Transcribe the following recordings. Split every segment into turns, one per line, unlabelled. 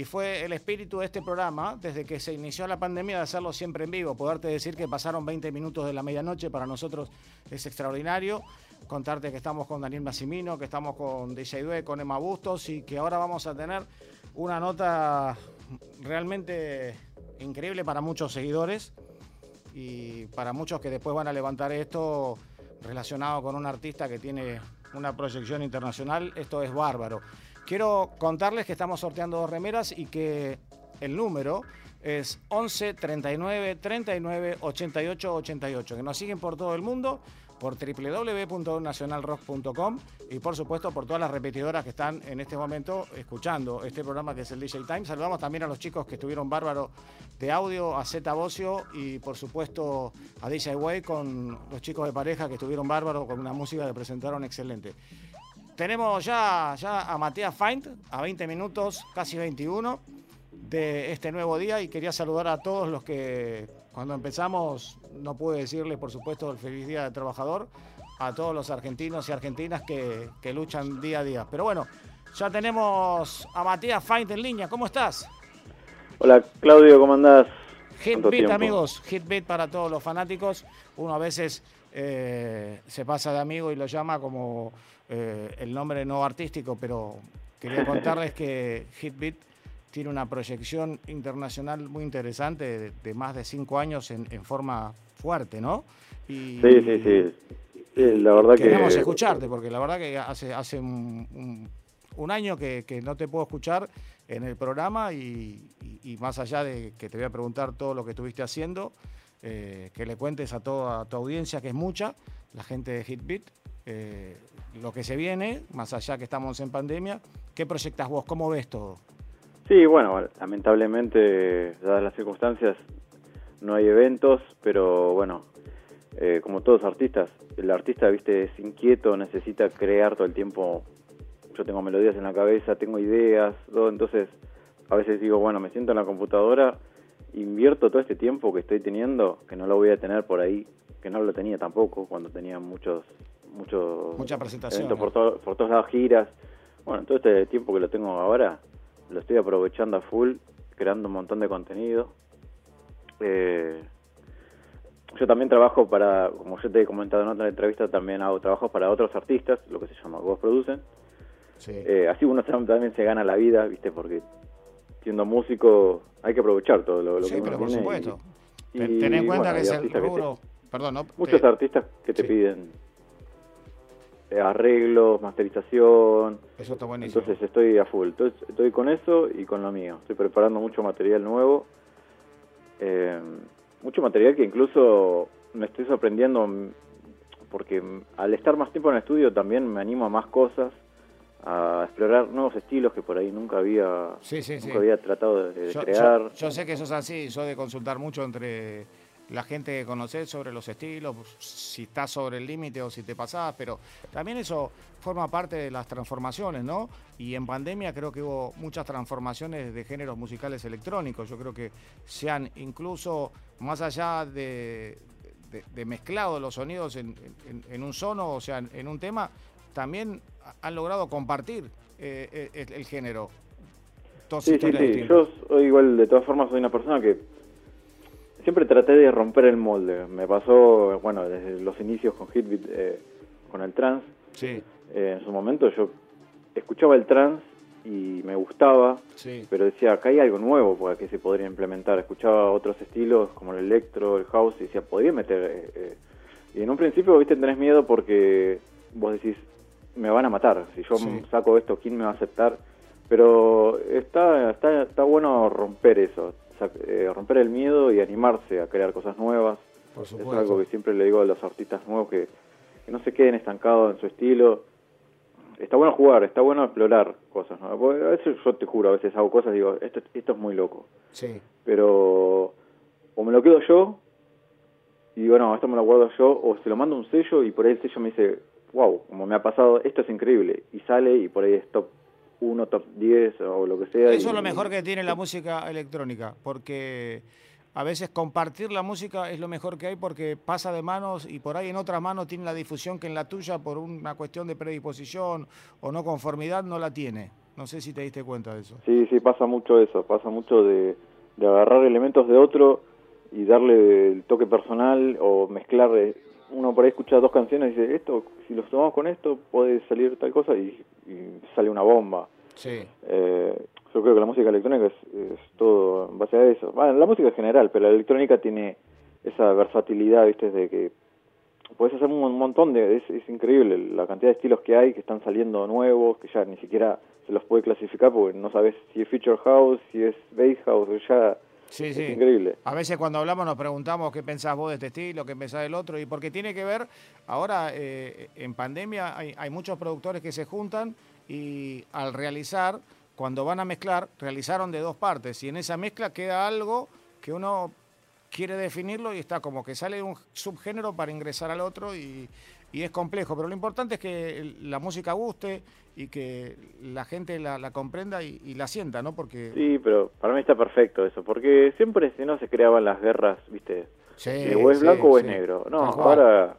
y fue el espíritu de este programa, desde que se inició la pandemia, de hacerlo siempre en vivo. Poderte decir que pasaron 20 minutos de la medianoche para nosotros es extraordinario. Contarte que estamos con Daniel Massimino, que estamos con DJ Due, con Emma Bustos y que ahora vamos a tener una nota realmente increíble para muchos seguidores y para muchos que después van a levantar esto relacionado con un artista que tiene una proyección internacional. Esto es bárbaro. Quiero contarles que estamos sorteando dos remeras y que el número es 11 39 39 88 88. Que nos siguen por todo el mundo, por www.nacionalrock.com y por supuesto por todas las repetidoras que están en este momento escuchando este programa que es el DJ Time. Saludamos también a los chicos que estuvieron bárbaro de audio, a Zeta Bocio y por supuesto a DJ Way con los chicos de pareja que estuvieron bárbaro con una música que presentaron excelente. Tenemos ya, ya a Matías Feint a 20 minutos, casi 21 de este nuevo día y quería saludar a todos los que cuando empezamos no pude decirles por supuesto el feliz día del trabajador a todos los argentinos y argentinas que, luchan día a día. Pero bueno, ya tenemos a Matías Feint en línea. ¿Cómo estás?
Hola Claudio, ¿cómo andás?
Hitbeat amigos, Hitbeat para todos los fanáticos. Uno a veces eh, se pasa de amigo y lo llama como eh, el nombre no artístico, pero quería contarles que Hitbeat tiene una proyección internacional muy interesante de, más de cinco años en, forma fuerte, ¿no?
sí, sí, sí. la verdad
queremos escucharte, porque la verdad que hace, hace un, año que, no te puedo escuchar en el programa y, más allá de que te voy a preguntar todo lo que estuviste haciendo, eh, que le cuentes a toda tu audiencia, que es mucha, la gente de Hitbeat, eh, lo que se viene, más allá que estamos en pandemia. ¿Qué proyectas vos? ¿Cómo ves todo?
Sí, bueno, lamentablemente, dadas las circunstancias, no hay eventos, pero bueno, eh, como todos artistas, el artista, viste, es inquieto, necesita crear todo el tiempo. Yo tengo melodías en la cabeza, tengo ideas, todo, entonces a veces digo, bueno, me siento en la computadora, invierto todo este tiempo que estoy teniendo, que no lo voy a tener por ahí, que no lo tenía tampoco cuando tenía muchos mucho
Mucha presentación.
Por, por todas las giras. Bueno, todo este tiempo que lo tengo ahora, lo estoy aprovechando a full, creando un montón de contenido. Eh, yo también trabajo para, como yo te he comentado en otra entrevista, también hago trabajos para otros artistas, lo que se llama Vos Producen. Eh, así uno también se gana la vida, ¿viste? Porque siendo músico hay que aprovechar todo lo,
sí, pero por supuesto. Ten en cuenta que es el rubro... Perdón, no,
muchos artistas que te piden eh, arreglos, masterización.
Eso está buenísimo.
Entonces estoy a full. Entonces estoy con eso y con lo mío. Estoy preparando mucho material nuevo. Eh, mucho material que incluso me estoy sorprendiendo porque al estar más tiempo en el estudio también me animo a más cosas, a explorar nuevos estilos que por ahí nunca había, nunca había tratado de, crear.
Yo, yo, sé que eso es así, yo de consultar mucho entre la gente que conoces sobre los estilos, si estás sobre el límite o si te pasás, pero también eso forma parte de las transformaciones, ¿no? Y en pandemia creo que hubo muchas transformaciones de géneros musicales electrónicos. Yo creo que se han incluso, más allá de, de, mezclado los sonidos en, un sono, o sea, en un tema, también han logrado compartir eh, eh, el, género.
sí, sí, sí. Yo igual, de todas formas, soy una persona que siempre traté de romper el molde. Me pasó, bueno, desde los inicios con Hitbeat, eh, con el trance.
Sí.
Eh, en su momento yo escuchaba el trance y me gustaba,
sí.
pero decía, acá hay algo nuevo para que se podría implementar. Escuchaba otros estilos como el electro, el house, y decía, podría meter... Eh, eh". y en un principio, viste, tenés miedo porque vos decís, me van a matar. Si yo saco esto, ¿quién me va a aceptar? Pero está, está, está bueno romper eso eh, romper el miedo y animarse a crear cosas nuevas.
es
algo que siempre le digo a los artistas nuevos que, no se queden estancados en su estilo. Está bueno jugar, está bueno explorar cosas. A veces yo te juro, a veces hago cosas y digo, esto, esto es muy loco.
Sí.
Pero o me lo quedo yo y digo, no, esto me lo guardo yo, o se lo mando un sello y por ahí el sello me dice, wow, como me ha pasado, esto es increíble. Y sale y por ahí es top uno top 10 o lo que sea.
Eso es lo mejor que tiene la música electrónica, porque a veces compartir la música es lo mejor que hay porque pasa de manos y por ahí en otras manos tiene la difusión que en la tuya por una cuestión de predisposición o no conformidad no la tiene. No sé si te diste cuenta de eso.
Sí, sí, pasa mucho eso, pasa mucho de, de agarrar elementos de otro y darle el toque personal o mezclar. Uno por ahí escucha dos canciones y dice, esto, si los tomamos con esto, puede salir tal cosa y, y sale una bomba.
Sí.
Eh, yo creo que la música electrónica es, es todo en base a eso. Bueno, la música en general, pero la electrónica tiene esa versatilidad, ¿viste? De que puedes hacer un montón de... Es, es increíble la cantidad de estilos que hay, que están saliendo nuevos, que ya ni siquiera se los puede clasificar porque no sabes si es Future House, si es Bass House, ya...
Sí,
es
sí.
increíble.
A veces cuando hablamos nos preguntamos qué pensás vos de este estilo, qué pensás del otro, y porque tiene que ver, ahora eh, en pandemia hay, hay muchos productores que se juntan y al realizar, cuando van a mezclar, realizaron de dos partes, y en esa mezcla queda algo que uno quiere definirlo y está como que sale un subgénero para ingresar al otro y, y es complejo, pero lo importante es que la música guste y que la gente la, la comprenda y, y la sienta, ¿no? Porque
Sí, pero para mí está perfecto eso, porque siempre si no se creaban las guerras, ¿viste?
Sí,
Eh, o es
sí,
blanco o es negro. No, ahora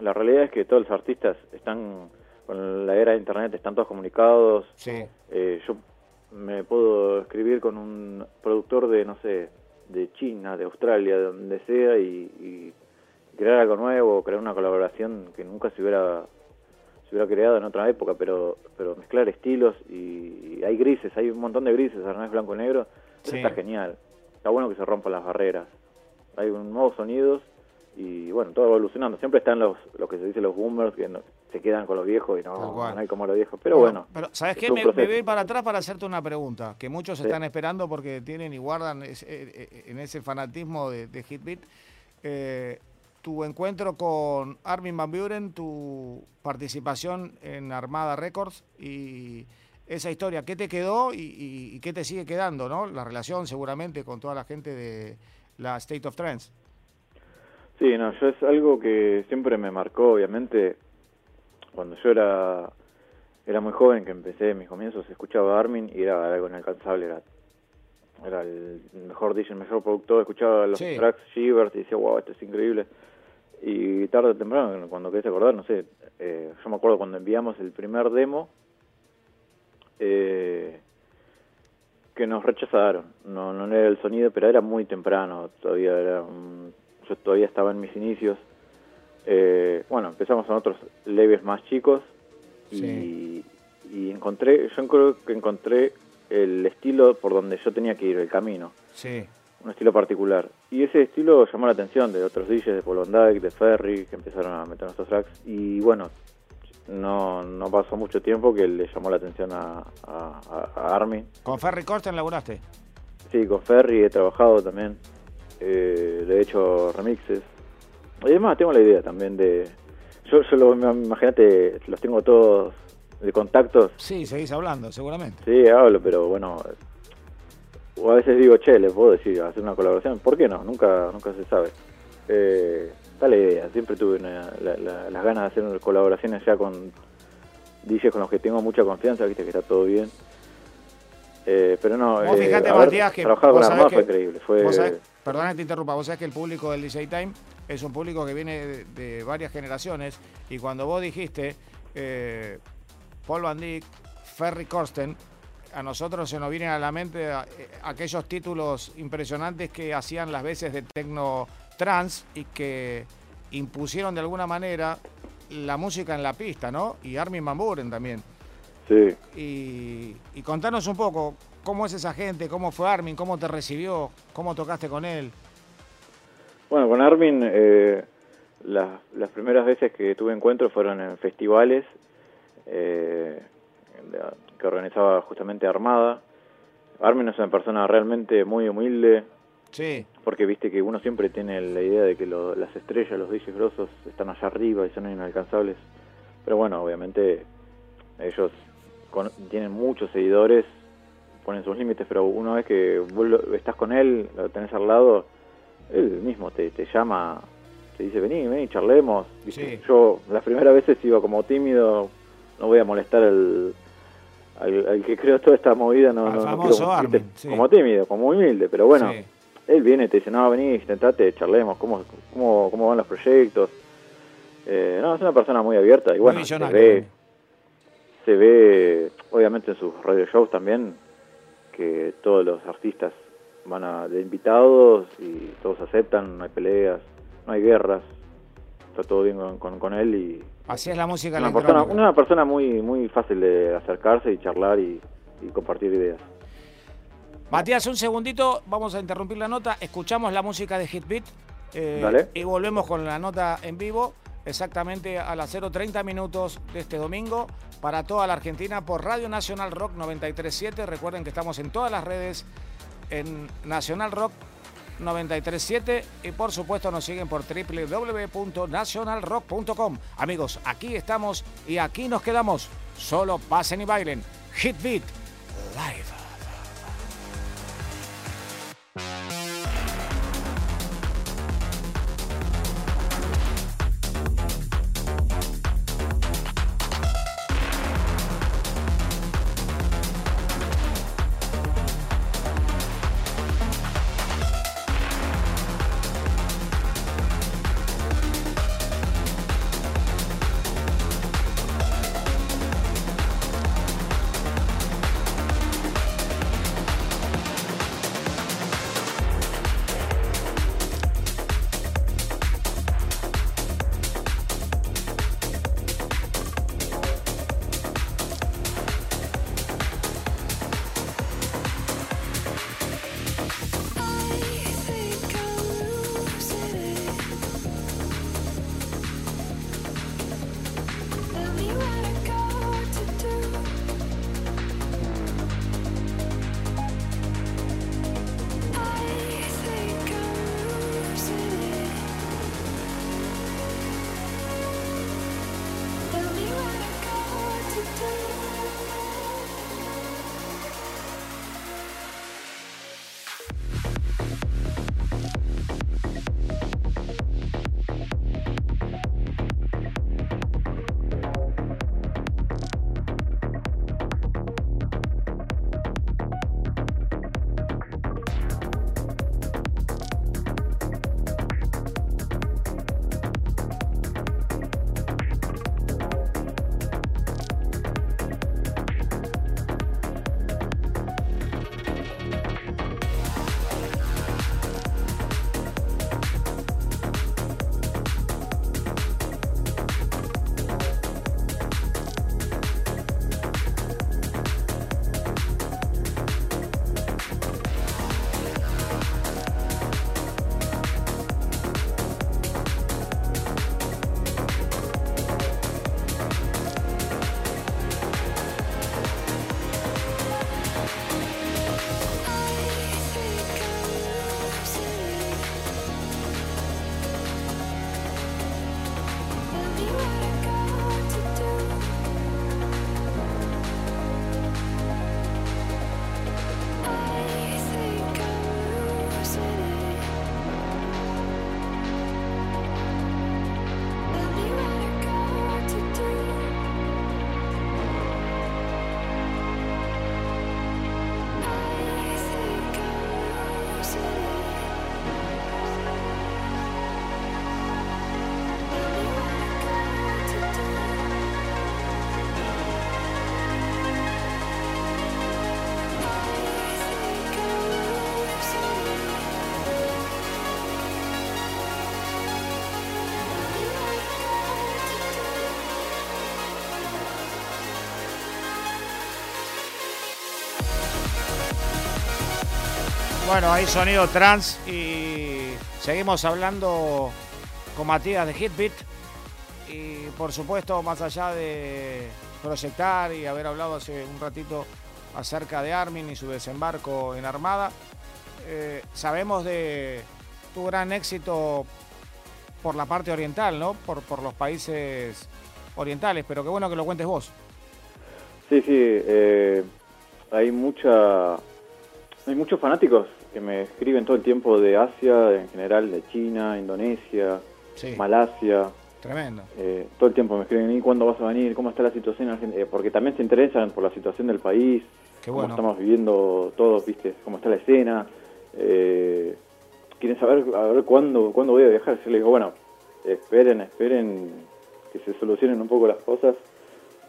la realidad es que todos los artistas están con la era de internet, están todos comunicados.
Sí,
Eh, yo me puedo escribir con un productor de, no sé, de China, de Australia, de donde sea, y, y crear algo nuevo, crear una colaboración que nunca se hubiera se hubiera creado en otra época, pero pero mezclar estilos y, y hay grises, hay un montón de grises, no es blanco y negro, eso
Sí.
está genial. Está bueno que se rompan las barreras. Hay un- nuevos sonidos y bueno, todo evolucionando. Siempre están los, lo que se dice los boomers que no- se quedan con los viejos y no, no hay como los viejos. Pero bueno,
Pero, ¿sabes
es
qué? Me, me voy para atrás para hacerte una pregunta, que muchos
Sí.
están esperando porque tienen y guardan ese- eh, eh, en ese fanatismo de, de Hitbeat. Eh, tu encuentro con Armin Van Buren, tu participación en Armada Records y esa historia, ¿qué te quedó y, y- y qué te sigue quedando? ¿no? La relación seguramente con toda la gente de la State of Trance.
Sí, no, yo es algo que siempre me marcó, obviamente, cuando yo era era muy joven, que empecé mis comienzos, escuchaba a Armin y era algo inalcanzable, era, era el mejor DJ, el mejor productor, escuchaba los
Sí.
tracks Shivers y decía, wow, esto es increíble. Y tarde o temprano, cuando querés acordar, no sé, eh, yo me acuerdo cuando enviamos el primer demo, eh, que nos rechazaron. No, no era el sonido, pero era muy temprano. Todavía era un- yo todavía estaba en mis inicios. Eh, bueno, empezamos con otros leves más chicos y,
Sí.
y encontré, yo creo que encontré el estilo por donde yo tenía que ir, el camino,
Sí,
un estilo particular. Y ese estilo llamó la atención de otros DJs, de Paul Van Dyke, de Ferry, que empezaron a meter nuestros tracks. Y bueno, no, no pasó mucho tiempo que le llamó la atención a, a, a- Armin.
con Ferry Corsten laburaste.
Sí, con Ferry he trabajado también. Eh, le he hecho remixes. Y además tengo la idea también de... Yo, yo lo, imagínate, los tengo todos de contactos.
Sí, seguís hablando, seguramente.
Sí, hablo, pero bueno... O a veces digo, che, le puedo decir, hacer una colaboración. ¿Por qué no? Nunca nunca se sabe. Eh, está la idea. Siempre tuve una- la- la- las ganas de hacer colaboraciones ya con DJs con los que tengo mucha confianza, viste que está todo bien. Eh, pero no,
Vos
eh,
fijate,
haber
Matías, que
trabajar con Armada fue increíble. Fue,
Vos sabés- perdona que te interrumpa, vos sabés que el público del DJ Time es un público que viene de, de varias generaciones y cuando vos dijiste eh, Paul Van Dyck, Ferry Corsten, a nosotros se nos vienen a la mente eh, aquellos títulos impresionantes que hacían las veces de techno trans y que impusieron de alguna manera la música en la pista, ¿no? Y Armin Van Buren también.
Sí.
Y, y contanos un poco cómo es esa gente, cómo fue Armin, cómo te recibió, cómo tocaste con él.
Bueno, con Armin, eh, las, las primeras veces que tuve encuentros fueron en festivales eh, que organizaba justamente Armada. Armin es una persona realmente muy humilde,
Sí,
porque viste que uno siempre tiene la idea de que lo- las estrellas, los DJs grosos, están allá arriba y son inalcanzables. Pero bueno, obviamente ellos con- tienen muchos seguidores, ponen sus límites, pero una vez que vos lo- estás con él, lo tenés al lado, él mismo te, te llama, te dice, vení, vení, charlemos.
Sí.
Yo las primeras veces iba como tímido, no voy a molestar al, al, al que creó toda esta movida, no,
Al
no, no
famoso
como tímido, como humilde, pero bueno,
sí.
él viene y te dice, no, vení, sentate, charlemos, cómo, cómo, cómo van los proyectos. Eh, no, es una persona muy abierta y
Muy
bueno, se ve, se ve, obviamente en sus radio shows también, que todos los artistas van a, de invitados y todos aceptan, no hay peleas, no hay guerras, está todo bien con, con, él y...
Así es la música
una persona, una persona muy, muy fácil de acercarse y charlar y, compartir ideas.
Matías, un segundito, vamos a interrumpir la nota, escuchamos la música de Hitbeat eh, y volvemos con la nota en vivo exactamente a las 0.30 minutos de este domingo para toda la Argentina por Radio Nacional Rock 937. Recuerden que estamos en todas las redes en Nacional Rock 937 y por supuesto nos siguen por www.nationalrock.com. Amigos, aquí estamos y aquí nos quedamos. Solo pasen y bailen. Hit Beat Live. Bueno, hay sonido trans y seguimos hablando con Matías de Hitbit. Y por supuesto, más allá de proyectar y haber hablado hace un ratito acerca de Armin y su desembarco en Armada, eh, sabemos de tu gran éxito por la parte oriental, ¿no? Por, por los países orientales, pero qué bueno que lo cuentes vos.
Sí, sí, eh, hay mucha, hay muchos fanáticos que me escriben todo el tiempo de Asia, en general de China, Indonesia, Malasia.
Tremendo.
Eh, todo el tiempo me escriben, ¿y cuándo vas a venir? ¿Cómo está la situación en Argentina? Eh, porque también se interesan por la situación del país, cómo estamos viviendo todos, ¿viste? Cómo está la escena. Eh, quieren saber a ver cuándo, cuándo voy a viajar. Yo les digo, bueno, esperen, esperen que se solucionen un poco las cosas,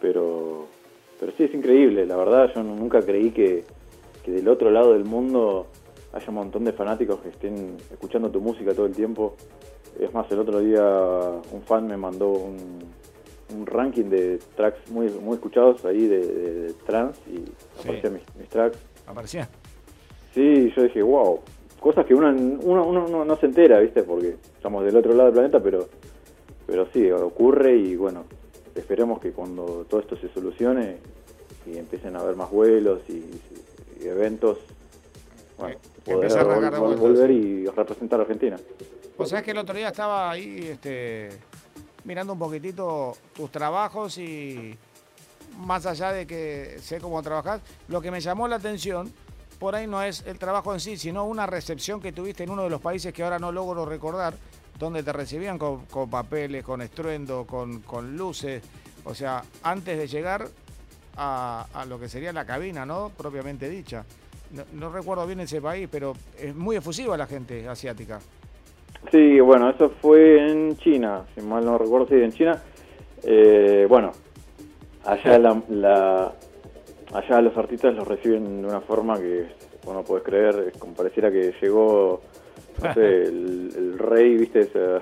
pero pero sí, es increíble, la verdad, yo nunca creí que, que del otro lado del mundo haya un montón de fanáticos que estén escuchando tu música todo el tiempo. Es más, el otro día un fan me mandó un, un ranking de tracks muy, muy escuchados ahí de, de, de trance y
Sí.
aparecían mis, mis tracks.
¿Aparecía?
Sí, yo dije, wow, cosas que uno, uno, uno no, no se entera, ¿viste? Porque estamos del otro lado del planeta, pero, pero sí, ocurre y bueno, esperemos que cuando todo esto se solucione y empiecen a haber más vuelos y, y eventos, bueno,
Que
poder
empiece a
vol-
vuelta,
volver y representar a Argentina.
Vos sabés que el otro día estaba ahí este, mirando un poquitito tus trabajos y más allá de que sé cómo trabajás, lo que me llamó la atención por ahí no es el trabajo en sí, sino una recepción que tuviste en uno de los países que ahora no logro recordar, donde te recibían con, con papeles, con estruendo, con, con luces. O sea, antes de llegar a, a lo que sería la cabina, ¿no? Propiamente dicha. No, no recuerdo bien ese país, pero es muy efusiva la gente asiática.
Sí, bueno, eso fue en China, si mal no recuerdo, sí, en China. Eh, bueno, allá la, la- allá los artistas los reciben de una forma que vos no podés creer, es como pareciera que llegó, no sé, el, el rey, viste, Esa-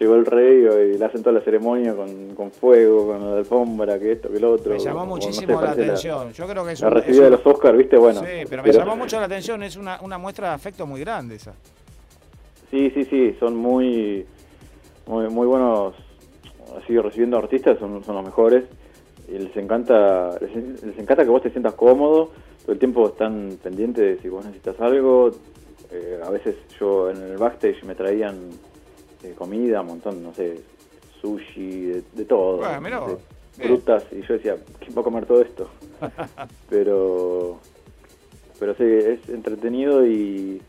llegó el rey y le hacen toda la ceremonia con, con fuego, con la alfombra, que esto, que lo otro.
Me llamó
o no sé,
muchísimo la atención. Yo creo que es
La,
un-
recibida
es
de los Oscars, viste, bueno.
sí, pero me llamó mucho la atención. Es una, una muestra de afecto muy grande esa.
Sí, sí, sí, son muy, muy, muy buenos, así recibiendo artistas, son, son los mejores. Y les encanta, les, les encanta que vos te sientas cómodo, todo el tiempo están pendientes de si vos necesitas algo. Eh, a veces yo en el backstage me traían eh, comida, un montón, no sé, sushi, de, de todo,
Bueno, mirá vos,
frutas, y yo decía, ¿quién va a comer todo esto? pero, pero sí, es entretenido y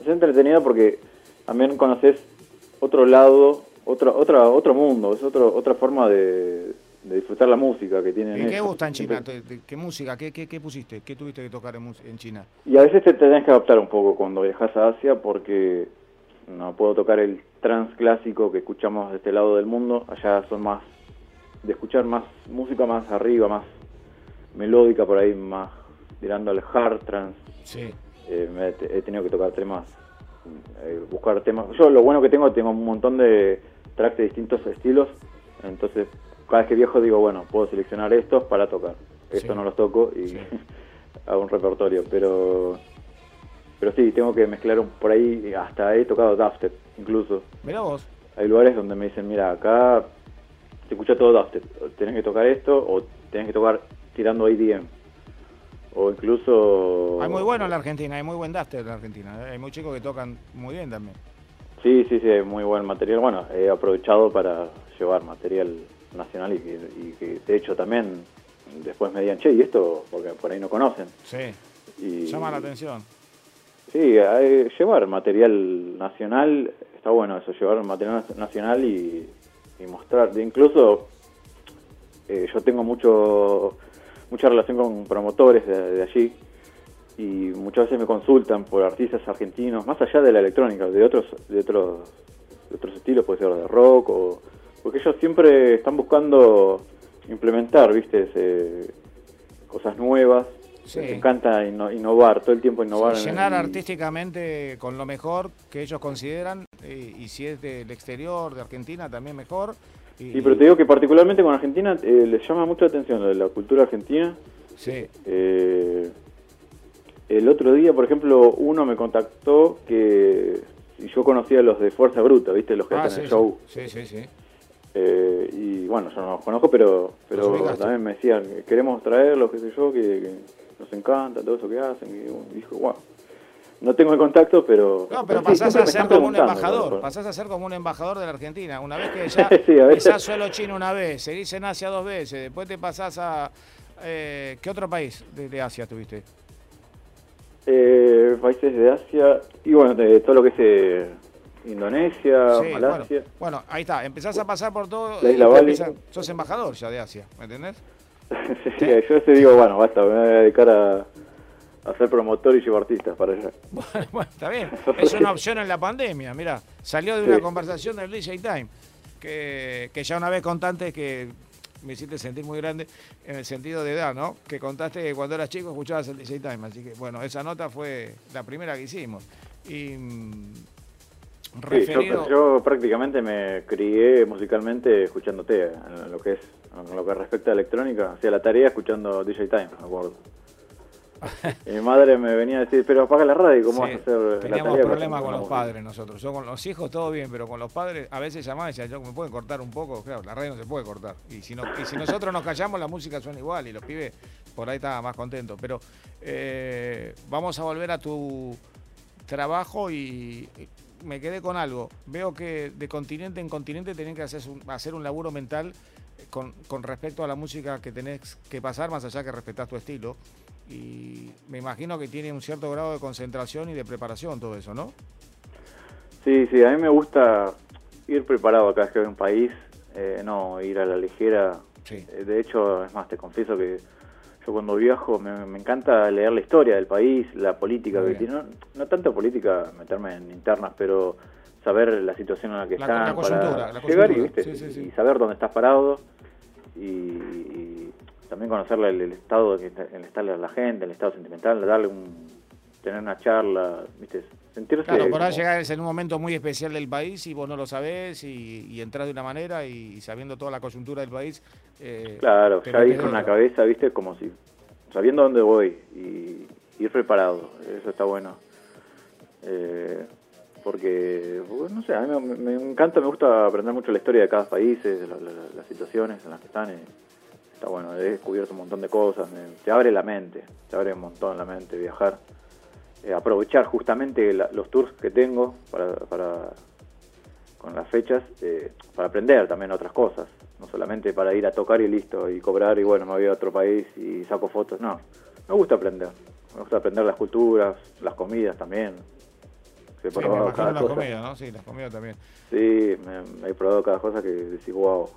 es entretenido porque también conoces otro lado, otro, otra, otro mundo, es otro, otra forma de, de disfrutar la música que tienen.
¿Y qué
ellos.
gusta en China?
Siempre-
¿Te- te- ¿Qué música? ¿Qué, qué, qué pusiste? ¿Qué tuviste que tocar en, en China?
Y a veces te tenés que adaptar un poco cuando viajas a Asia porque no puedo tocar el trance clásico que escuchamos de este lado del mundo. Allá son más de escuchar más música más arriba, más melódica por ahí, más tirando al hard trance.
Sí.
Eh, me he, he tenido que tocar temas, eh, buscar temas. Yo lo bueno que tengo, tengo un montón de tracks de distintos estilos, entonces cada vez que viajo digo, bueno, puedo seleccionar estos para tocar. Estos
Sí.
no los toco y
Sí.
hago un repertorio, pero pero sí, tengo que mezclar un- por ahí, hasta he tocado dubstep incluso.
Mirá vos.
Hay lugares donde me dicen, mira, acá se escucha todo dubstep, tenés que tocar esto o tenés que tocar tirando ADM. O incluso...
Hay muy bueno en la Argentina, hay muy buen duster en la Argentina. Hay muy chicos que tocan muy bien también.
Sí, sí, sí, hay muy buen material. Bueno, he aprovechado para llevar material nacional y que, y que, de hecho también después me digan, che, ¿y esto? Porque por ahí no conocen.
Sí.
Y,
Llama la atención.
Sí, hay- llevar material nacional, está bueno eso, llevar material nacional y, mostrar. Incluso eh, yo tengo mucho mucha relación con promotores de, de allí y muchas veces me consultan por artistas argentinos, más allá de la electrónica, de otros de otros de otros estilos, puede ser de rock o porque ellos siempre están buscando implementar, ¿viste? Ese- cosas nuevas.
Sí.
Les encanta inno- innovar, todo el tiempo innovar.
Sí, llenar artísticamente con lo mejor que ellos consideran eh, y si es del exterior, de Argentina, también mejor. Y,
Sí, pero te digo que particularmente con Argentina eh, les llama mucho la atención lo de la cultura argentina.
Sí,
Eh, el otro día, por ejemplo, uno me contactó que y yo conocía a los de Fuerza Bruta, ¿viste? Los que
Ah,
hacen
sí,
el show.
sí, sí, sí.
Eh, y bueno, yo no los conozco, pero, pero también me decían, queremos traerlos, qué sé yo, que, que nos encanta todo eso que hacen. Y dijo, wow, no tengo el contacto, pero...
No, pero pasás a ser como un embajador,
por-
pasás a ser como un embajador de la Argentina. Una vez que ya
Sí, a veces.
suelo chino una vez, seguís en Asia dos veces, después te pasás a... eh, ¿Qué otro país de, de Asia tuviste?
Eh, países de Asia y bueno, de todo lo que es eh, Indonesia,
Sí,
Malasia.
Bueno, bueno, ahí está, empezás a pasar por todo.
La
y
isla
empiezan- sos embajador ya de Asia, ¿me entendés?
Sí, yo te digo, bueno, basta, me voy a dedicar a, a ser promotor y llevar artistas para allá.
Bueno, bueno, está bien. Es una opción en la pandemia, mira. Salió de una
Sí.
conversación del DJ Time, que, que ya una vez contaste que me hiciste sentir muy grande en el sentido de edad, ¿no? Que contaste que cuando eras chico escuchabas el DJ Time, así que bueno, esa nota fue la primera que hicimos. Y mm,
yo, prácticamente me crié musicalmente escuchándote, en lo que es, en lo que respecta a electrónica, hacía la tarea escuchando DJ Time, me acuerdo. mi madre me venía a decir, pero apaga la radio, ¿cómo vas a hacer
Teníamos problemas con los padres nosotros. Yo con los hijos todo bien, pero con los padres a veces llamaba y decía, yo me pueden cortar un poco. Claro, la radio no se puede cortar. Y si, no, y si nosotros nos callamos, la música suena igual y los pibes por ahí estaban más contentos. Pero eh, vamos a volver a tu trabajo y me quedé con algo. Veo que de continente en continente tenés que hacer un, hacer un laburo mental con, con respecto a la música que tenés que pasar, más allá que respetás tu estilo y me imagino que tiene un cierto grado de concentración y de preparación todo eso, ¿no?
Sí, sí, a mí me gusta ir preparado vez que a un país, eh, no ir a la ligera. Eh, de hecho, es más, te confieso que yo cuando viajo me, encanta leer la historia del país, la política que tiene. No, tanto política, meterme en internas, pero saber la situación en la que están para llegar y, saber dónde estás parado y también conocerle el, estado el estado de la gente, el estado sentimental, darle un tener una charla, ¿viste?
Sentirse claro, por ahí llegar en un momento muy especial del país y vos no lo sabés y, y entras de una manera y, sabiendo toda la coyuntura del país.
Eh, claro, ya ahí con la cabeza, ¿viste? Como si sabiendo dónde voy y ir preparado, eso está bueno. Eh, porque, no sé, a mí me, encanta, me gusta aprender mucho la historia de cada país, las situaciones en las que están. Está bueno, he descubierto un montón de cosas, te abre la mente, te abre un montón la mente viajar. Eh, aprovechar justamente los tours que tengo para, para con las fechas eh, para aprender también otras cosas, no solamente para ir a tocar y listo y cobrar y bueno, me voy a otro país y saco fotos, no, me gusta aprender, me gusta aprender las culturas, las comidas también.
sí, cada la comida, ¿no? Sí, las comidas también.
Sí, me, he probado cada cosa que decís, wow,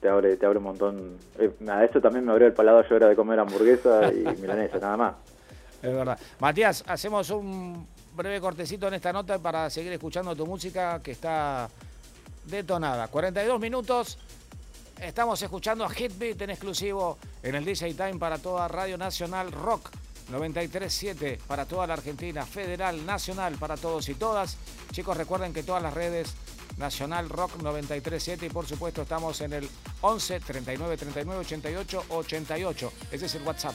te abre, te abre un montón. Eh, a esto también me abrió el palado, yo era de comer hamburguesa y milanesa, nada más.
Es verdad. Matías, hacemos un breve cortecito en esta nota para seguir escuchando tu música que está detonada. 42 minutos. Estamos escuchando a Hitbeat en exclusivo en el DJ Time para toda Radio Nacional Rock 93.7 para toda la Argentina, Federal, Nacional para todos y todas. Chicos, recuerden que todas las redes Nacional Rock 937 y por supuesto estamos en el 11 39 39 88 88. Ese es el WhatsApp.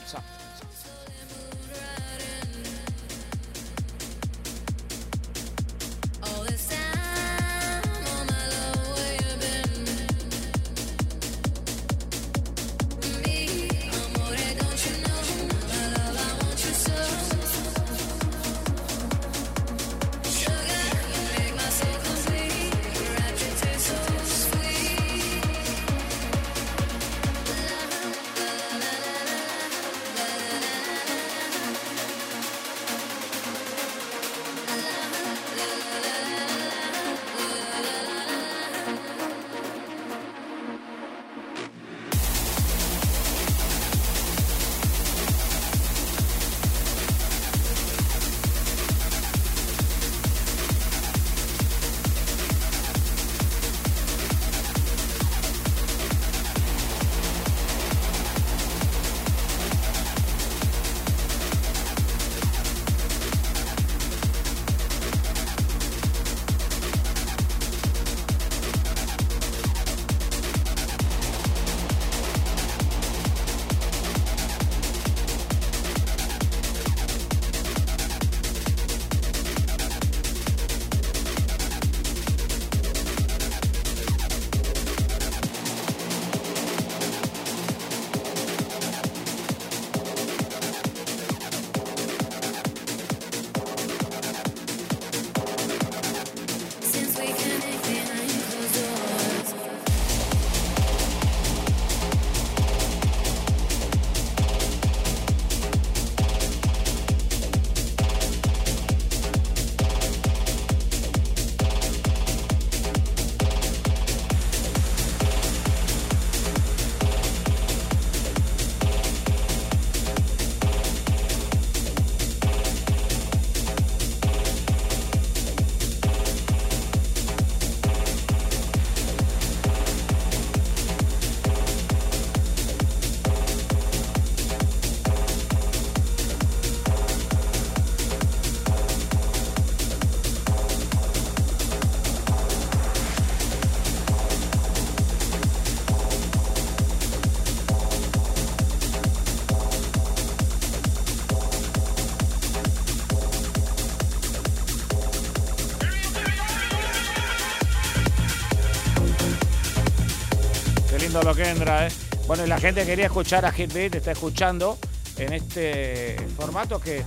Entra, ¿eh? Bueno, y la gente quería escuchar a Hitbeat, está escuchando en este formato que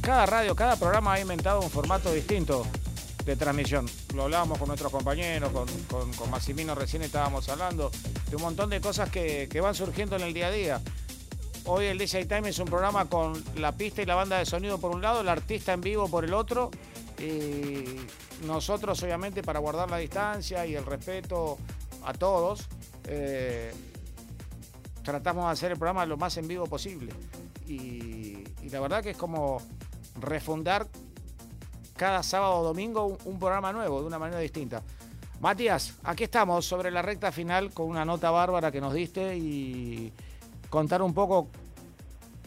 cada radio, cada programa ha inventado un formato distinto de transmisión. Lo hablábamos con nuestros compañeros, con, con, Massimino recién estábamos hablando, de un montón de cosas que, que van surgiendo en el día a día. Hoy el DJ Time es un programa con la pista y la banda de sonido por un lado, el artista en vivo por el otro. Y nosotros, obviamente, para guardar la distancia y el respeto a todos, eh, tratamos de hacer el programa lo más en vivo posible. Y, la verdad que es como refundar cada sábado o domingo un, programa nuevo, de una manera distinta. Matías, aquí estamos sobre la recta final con una nota bárbara que nos diste y contar un poco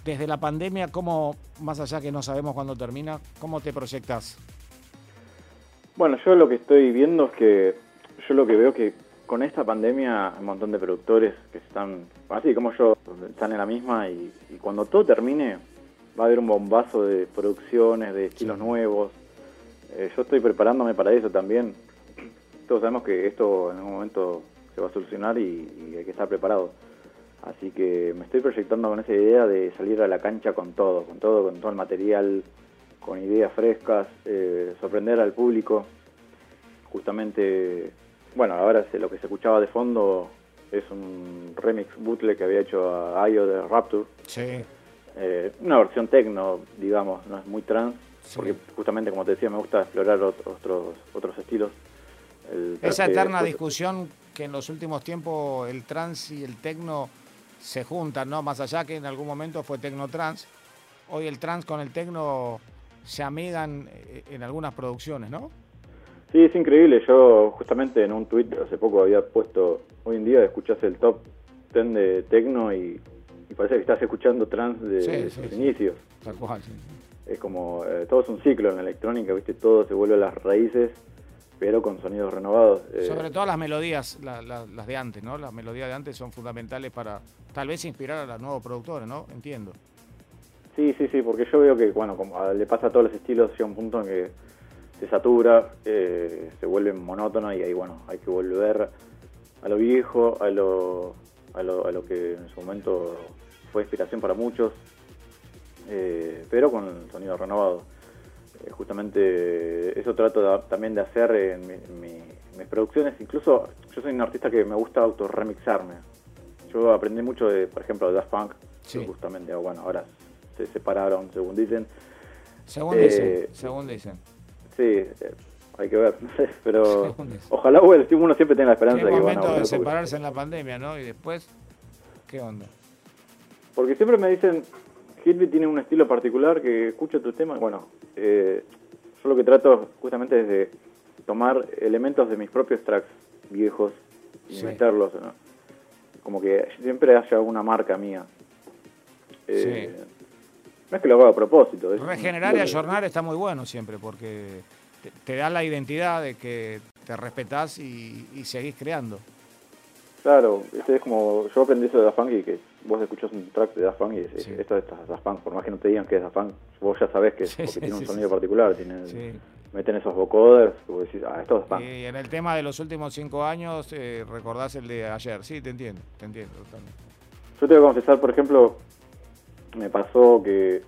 desde la pandemia, cómo, más allá que no sabemos cuándo termina, cómo te proyectas.
Bueno, yo lo que estoy viendo es que yo lo que veo que con esta pandemia hay un montón de productores que están, así como yo, están en la misma y, cuando todo termine va a haber un bombazo de producciones, de estilos nuevos. Eh, yo estoy preparándome para eso también. Todos sabemos que esto en algún momento se va a solucionar y hay que estar preparado. Así que me estoy proyectando con esa idea de salir a la cancha con todo, con todo, con todo el material, con ideas frescas, eh, sorprender al público. Justamente, bueno, ahora lo que se escuchaba de fondo es un remix bootleg que había hecho a Ayo de Rapture.
Sí.
Eh, una versión techno, digamos, no es muy trans, porque justamente, como te decía, me gusta explorar otros, otros estilos.
Esa eterna discusión que en los últimos tiempos el trans y el techno se juntan, ¿no? Más allá que en algún momento fue Trans, hoy el trans con el tecno se amigan eh, en algunas producciones, ¿no?
Sí, es increíble. Yo justamente en un tweet hace poco había puesto, hoy en día escuchás el top 10 de tecno y, parece que estás escuchando trans de, sus inicios.
Tal cual,
Es como, eh, todo es un ciclo en la electrónica, ¿viste? Todo se vuelve a las raíces pero con sonidos renovados.
Eh. Sobre todo las melodías, las de antes, ¿no? Las melodías de antes son fundamentales para tal vez inspirar a los nuevos productores, ¿no? Entiendo.
Sí, sí, sí, porque yo veo que, bueno, como le pasa a todos los estilos, llega un punto en que se satura, eh, se vuelve monótono y ahí, bueno, hay que volver a lo viejo, a lo, a lo, a lo que en su momento fue inspiración para muchos, eh, pero con el sonido renovado. Eh, justamente eso trato también de hacer en, mis producciones. Incluso yo soy un artista que me gusta auto-remixarme. Yo aprendí mucho, de, por ejemplo, de Daft Punk, justamente, bueno, ahora se separaron, según dicen.
Según dicen, según dicen.
Sí, eh, hay que ver, no sé, pero ojalá bueno, uno siempre tenga la esperanza
de
que
momento van a de separarse en la pandemia, ¿no? Y después, ¿qué onda?
Porque siempre me dicen, Hitby tiene un estilo particular que escucha tus temas. Bueno, eh, yo lo que trato justamente es de tomar elementos de mis propios tracks viejos y meterlos, ¿no? Como que siempre haya una marca mía. Eh, no es que lo haga a propósito.
Regenerar y ayornar está muy bueno siempre porque te, da la identidad de que te respetás y, y seguís creando.
Claro, este es como, yo aprendí eso de Daft Punk y que vos escuchás un track de Daft Punk y decís, esto es Daft Punk, por más que no te digan que es Daft Punk, vos ya sabés que porque tiene un sonido particular, tiene, meten esos vocoders, vos decís, ah, esto es Daft Punk.
Y en el tema de los últimos cinco años, eh, recordás el de ayer, sí, te entiendo, te entiendo totalmente.
Yo te voy a confesar, por ejemplo, me pasó que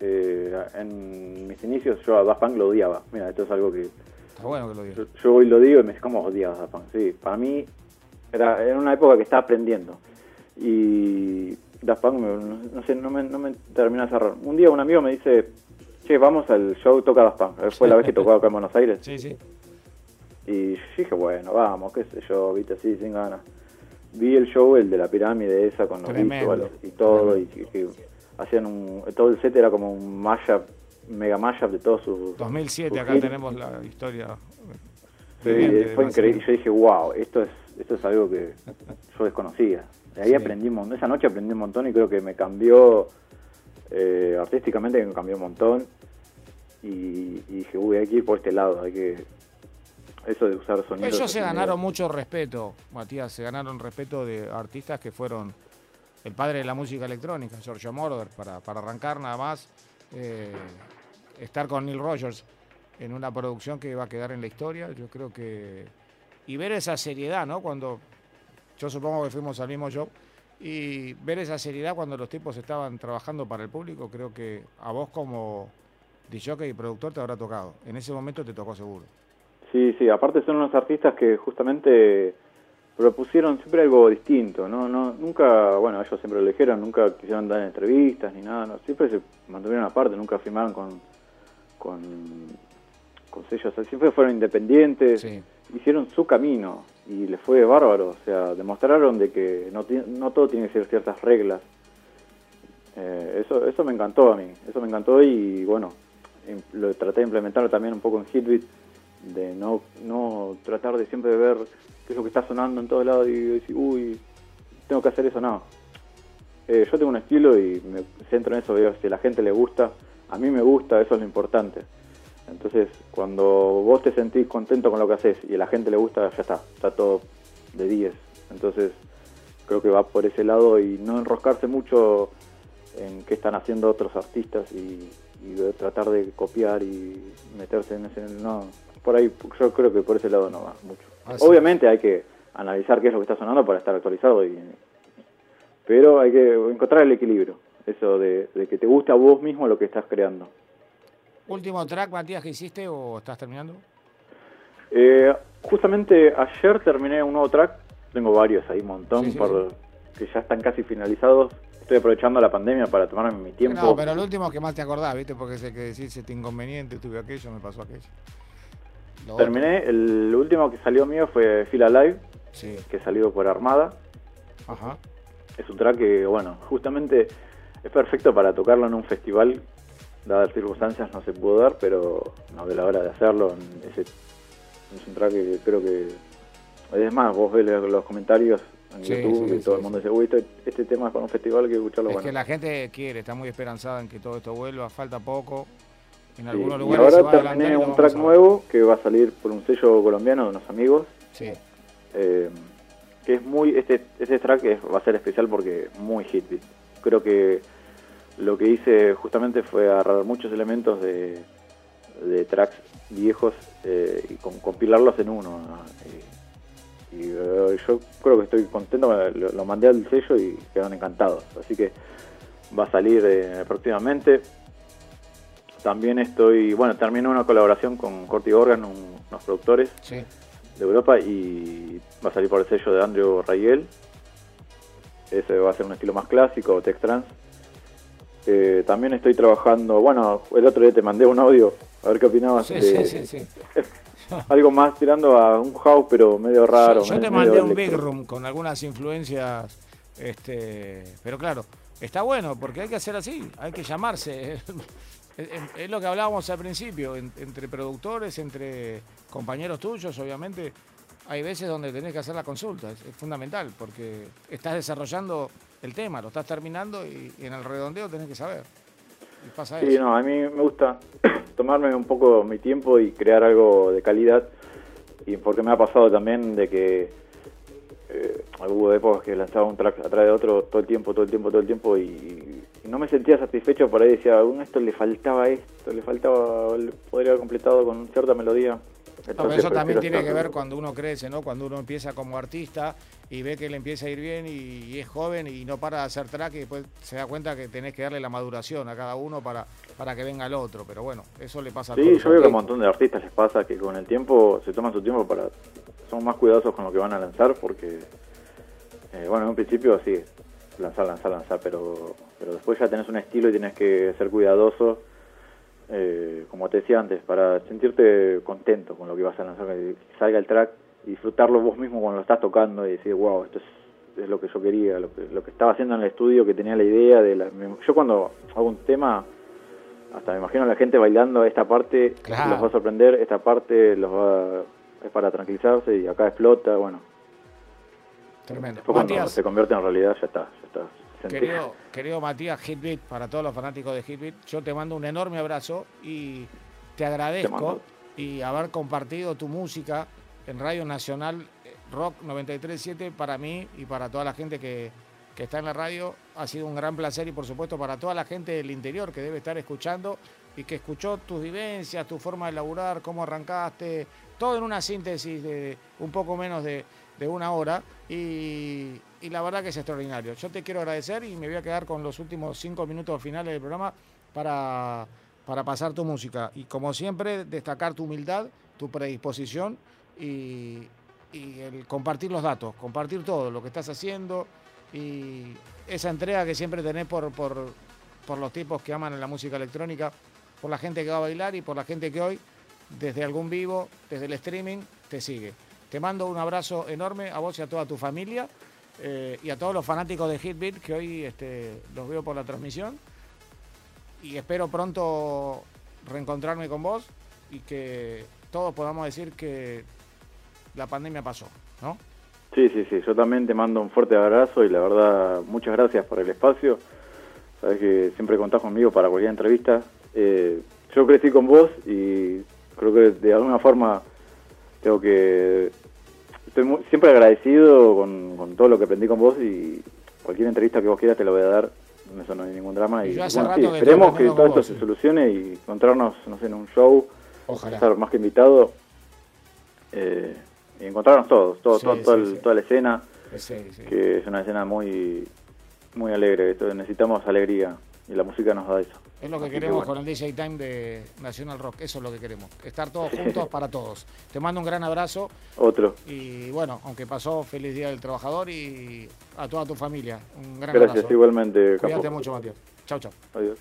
eh, en mis inicios yo a Daft Punk lo odiaba, mira, esto es algo que...
Está bueno que lo digas.
Yo, hoy lo digo y me dice, ¿cómo odiabas Daft Punk? Sí, para mí era, era una época que estaba aprendiendo. Y Daft Punk, no, sé, no me, no me terminó de cerrar. Un día un amigo me dice, che, vamos al show Toca Daft Punk. Fue la vez que tocó acá en Buenos Aires.
Sí, sí.
Y dije, bueno, vamos, qué sé yo, viste, así, sin ganas. Vi el show, el de la pirámide esa, con los visuales y todo, y que, hacían un... Todo el set era como un mashup, mega mashup de todos sus...
2007, acá tenemos la historia.
Sí, fue increíble. Yo dije, wow, esto es esto es algo que yo desconocía. De ahí aprendí un montón, esa noche aprendí un montón y creo que me cambió, eh, artísticamente me cambió un montón. Y, dije, uy, hay que ir por este lado, hay que... Eso de usar sonidos...
Ellos se ganaron mucho respeto, Matías, se ganaron respeto de artistas que fueron el padre de la música electrónica, Giorgio Moroder, para, para arrancar nada más, eh, estar con Neil Rogers en una producción que va a quedar en la historia, yo creo que y ver esa seriedad, ¿no? Cuando yo supongo que fuimos al mismo show, y ver esa seriedad cuando los tipos estaban trabajando para el público, creo que a vos como DJ y productor te habrá tocado. En ese momento te tocó seguro.
Sí, sí, aparte son unos artistas que justamente propusieron siempre algo distinto, ¿no? no nunca, bueno, ellos siempre lo dijeron, nunca quisieron dar entrevistas ni nada, no, siempre se mantuvieron aparte, nunca firmaron con, con, con sellos, siempre fueron independientes, hicieron su camino y les fue bárbaro, o sea, demostraron de que no, no todo tiene que ser ciertas reglas. Eh, eso, eso me encantó a mí, eso me encantó y bueno, lo traté de implementar también un poco en Hitbit, de no, no tratar de siempre ver qué es lo que está sonando en todos lados y decir, uy, tengo que hacer eso, no. Eh, yo tengo un estilo y me centro en eso, veo si a la gente le gusta, a mí me gusta, eso es lo importante. Entonces, cuando vos te sentís contento con lo que haces y a la gente le gusta, ya está, está todo de 10. Entonces, creo que va por ese lado y no enroscarse mucho en qué están haciendo otros artistas y, tratar de copiar y meterse en ese... No, por ahí yo creo que por ese lado no va mucho. Ah, Obviamente hay que analizar qué es lo que está sonando para estar actualizado, y, pero hay que encontrar el equilibrio, eso de que te guste a vos mismo lo que estás creando.
¿Último track, Matías, que hiciste o estás terminando?
Eh, justamente ayer terminé un nuevo track. Tengo varios ahí, un montón, por, que ya están casi finalizados. Estoy aprovechando la pandemia para tomarme mi tiempo.
No, pero el último que más te acordás, ¿viste? Porque sé que decís este inconveniente, tuve aquello, me pasó aquello.
Terminé, el último que salió mío fue Fila Live, que salió por Armada. Ajá. Es un track que, bueno, justamente es perfecto para tocarlo en un festival dadas las circunstancias no se pudo dar, pero no de la hora de hacerlo. Ese, es un track que creo que. Es más, vos ves los comentarios en YouTube y todo el mundo dice, uy, este, este, tema es para un festival hay que escucharlo.
Es que la gente quiere, está muy esperanzada en que todo esto vuelva, falta poco.
En algunos lugares. Y ahora terminé un track nuevo que va a salir por un sello colombiano de unos amigos. Sí. Eh, que es muy. Este, este track va a ser especial porque muy hit. Creo que lo que hice justamente fue agarrar muchos elementos de, tracks viejos eh, y compilarlos en uno. Y, eh, yo creo que estoy contento, lo, mandé al sello y quedaron encantados. Así que va a salir eh, próximamente. También estoy, bueno, terminé una colaboración con Corti Organ, unos productores de Europa, y va a salir por el sello de Andrew Rayel. Ese va a ser un estilo más clásico, Tex Trans eh, también estoy trabajando, bueno, el otro día te mandé un audio, a ver qué opinabas. Sí, sí, sí, algo más tirando a un house, pero medio raro.
Yo, te mandé un big room con algunas influencias, este, pero claro, está bueno porque hay que hacer así, hay que llamarse. Es, lo que hablábamos al principio, entre productores, entre compañeros tuyos, obviamente. Hay veces donde tenés que hacer la consulta, es fundamental, porque estás desarrollando el tema, lo estás terminando y, en el redondeo tenés que saber.
sí, no, a mí me gusta tomarme un poco mi tiempo y crear algo de calidad, y porque me ha pasado también de que eh, hubo épocas que lanzaba un track atrás de otro todo el tiempo, todo el tiempo, todo el tiempo, y, no me sentía satisfecho, por ahí decía, a esto le faltaba esto, le faltaba, podría haber completado con cierta melodía
eso también tiene que ver cuando uno crece, ¿no? Cuando uno empieza como artista y ve que le empieza a ir bien y, es joven y no para de hacer track y después se da cuenta que tenés que darle la maduración a cada uno para, para que venga el otro. Pero bueno, eso le pasa
a todos. Sí, yo veo que a un montón de artistas les pasa que con el tiempo se toman su tiempo para... Son más cuidadosos con lo que van a lanzar porque, eh, bueno, en un principio sí, lanzar, lanzar, lanzar, pero, pero después ya tenés un estilo y tienes que ser cuidadoso eh, como te decía antes, para sentirte contento con lo que vas a lanzar, que salga el track y disfrutarlo vos mismo cuando lo estás tocando y decir, wow, esto es, lo que yo quería, lo que, lo que estaba haciendo en el estudio, que tenía la idea de la... Yo cuando hago un tema, hasta me imagino a la gente bailando esta parte, los va a sorprender, esta parte los va, es para tranquilizarse y acá explota, bueno.
Tremendo.
cuando se convierte en realidad ya está, ya está.
Querido, querido Matías Hitbit, para todos los fanáticos de Hitbit, yo te mando un enorme abrazo y te agradezco y haber compartido tu música en Radio Nacional eh, Rock 937 para mí y para toda la gente que, que está en la radio. Ha sido un gran placer y por supuesto para toda la gente del interior que debe estar escuchando y que escuchó tus vivencias, tu forma de laburar, cómo arrancaste, todo en una síntesis de un poco menos de de una hora y, la verdad que es extraordinario. Yo te quiero agradecer y me voy a quedar con los últimos cinco minutos finales del programa para, para pasar tu música. Y como siempre, destacar tu humildad, tu predisposición y, y el compartir los datos, compartir todo lo que estás haciendo y esa entrega que siempre tenés por, por, por los tipos que aman la música electrónica, por la gente que va a bailar y por la gente que hoy, desde algún vivo, desde el streaming, te sigue. Te mando un abrazo enorme a vos y a toda tu familia eh, y a todos los fanáticos de Hitbeat que hoy este, los veo por la transmisión. Y espero pronto reencontrarme con vos y que todos podamos decir que la pandemia pasó, ¿no?
Sí, sí, sí. Yo también te mando un fuerte abrazo y la verdad, muchas gracias por el espacio. Sabes que siempre contás conmigo para cualquier entrevista. Eh, yo crecí con vos y creo que de alguna forma tengo que estoy muy, siempre agradecido con, con, todo lo que aprendí con vos y cualquier entrevista que vos quieras te lo voy a dar. Eso no hay ningún drama y, bueno, sí, esperemos que todo esto se solucione y encontrarnos no sé en un show
Ojalá.
estar más que invitado eh, y encontrarnos todos todo,
Sí,
todo- el- toda la escena que es una escena muy muy alegre esto, necesitamos alegría y la música nos da eso
Es lo que
Así que
queremos
bueno.
con el DJ Time de National Rock, eso es lo que queremos, estar todos juntos para todos. Te mando un gran abrazo
otro
y bueno, aunque pasó feliz Día del Trabajador y a toda tu familia, un gran
gracias
abrazo.
igualmente
Cuídate mucho, Matías. Chau, chau.
adiós